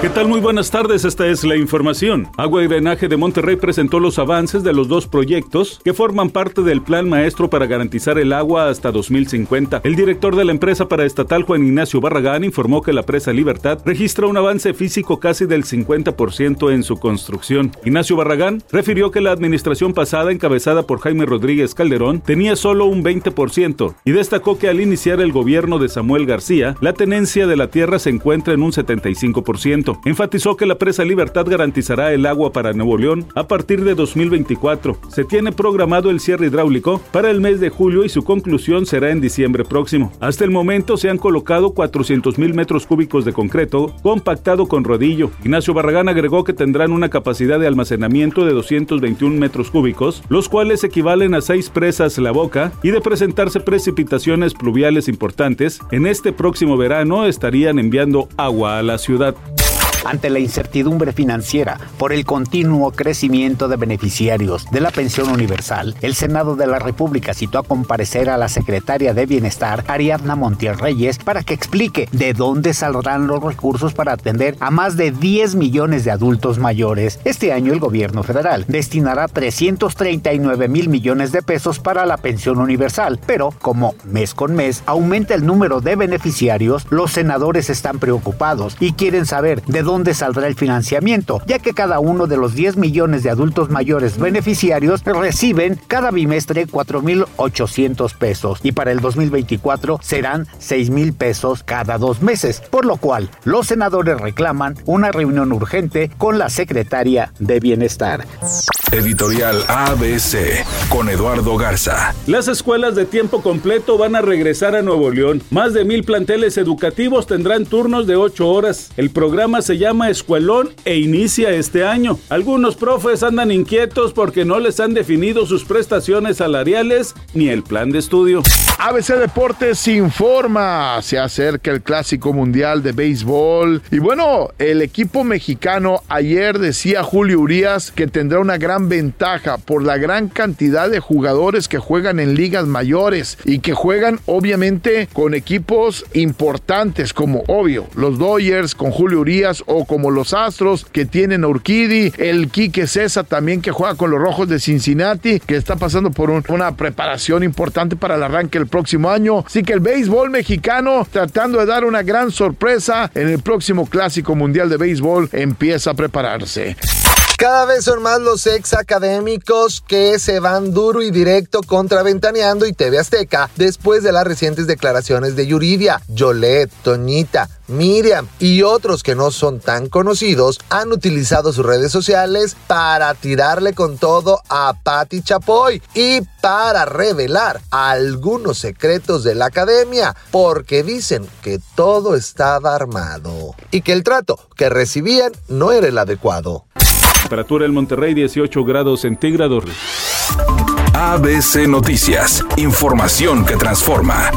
¿Qué tal? Muy buenas tardes, esta es la información. Agua y Drenaje de Monterrey presentó los avances de los dos proyectos que forman parte del Plan Maestro para garantizar el agua hasta 2050. El director de la empresa paraestatal, Juan Ignacio Barragán, informó que la presa Libertad registra un avance físico casi del 50% en su construcción. Ignacio Barragán refirió que la administración pasada, encabezada por Jaime Rodríguez Calderón, tenía solo un 20% y destacó que al iniciar el gobierno de Samuel García, la tenencia de la tierra se encuentra en un 75%. Enfatizó que la presa Libertad garantizará el agua para Nuevo León a partir de 2024. Se tiene programado el cierre hidráulico para el mes de julio y su conclusión será en diciembre próximo. Hasta el momento se han colocado 400 mil metros cúbicos de concreto compactado con rodillo. Ignacio Barragán agregó que tendrán una capacidad de almacenamiento de 221 metros cúbicos, los cuales equivalen a seis presas La Boca y de presentarse precipitaciones pluviales importantes, en este próximo verano estarían enviando agua a la ciudad. Ante la incertidumbre financiera por el continuo crecimiento de beneficiarios de la pensión universal, el Senado de la República citó a comparecer a la secretaria de Bienestar, Ariadna Montiel Reyes, para que explique de dónde saldrán los recursos para atender a más de 10 millones de adultos mayores. Este año el gobierno federal destinará 339 mil millones de pesos para la pensión universal, pero como mes con mes aumenta el número de beneficiarios, los senadores están preocupados y quieren saber de dónde dónde saldrá el financiamiento, ya que cada uno de los 10 millones de adultos mayores beneficiarios reciben cada bimestre 4.800 pesos y para el 2024 serán 6.000 pesos cada dos meses, por lo cual los senadores reclaman una reunión urgente con la secretaria de Bienestar. Editorial ABC con Eduardo Garza. Las escuelas de tiempo completo van a regresar a Nuevo León. Más de mil planteles educativos tendrán turnos de 8 horas. El programa se llama Escuelón e inicia este año. Algunos profes andan inquietos porque no les han definido sus prestaciones salariales ni el plan de estudio. ABC Deportes informa, se acerca el Clásico Mundial de Béisbol y bueno, el equipo mexicano ayer decía Julio Urias que tendrá una gran ventaja por la gran cantidad de jugadores que juegan en ligas mayores y que juegan obviamente con equipos importantes como obvio los Dodgers con Julio Urias o como los Astros que tienen a Urquidi, el Quique César también que juega con los Rojos de Cincinnati que está pasando por una preparación importante para el arranque del próximo año. Así que el béisbol mexicano, tratando de dar una gran sorpresa en el próximo Clásico Mundial de Béisbol, empieza a prepararse. Cada vez son más los ex académicos que se van duro y directo contra Ventaneando y TV Azteca después de las recientes declaraciones de Yuridia, Yolet, Toñita, Miriam y otros que no son tan conocidos han utilizado sus redes sociales para tirarle con todo a Patti Chapoy y para revelar algunos secretos de la academia porque dicen que todo estaba armado y que el trato que recibían no era el adecuado. Temperatura en Monterrey 18 grados centígrados. ABC Noticias, información que transforma.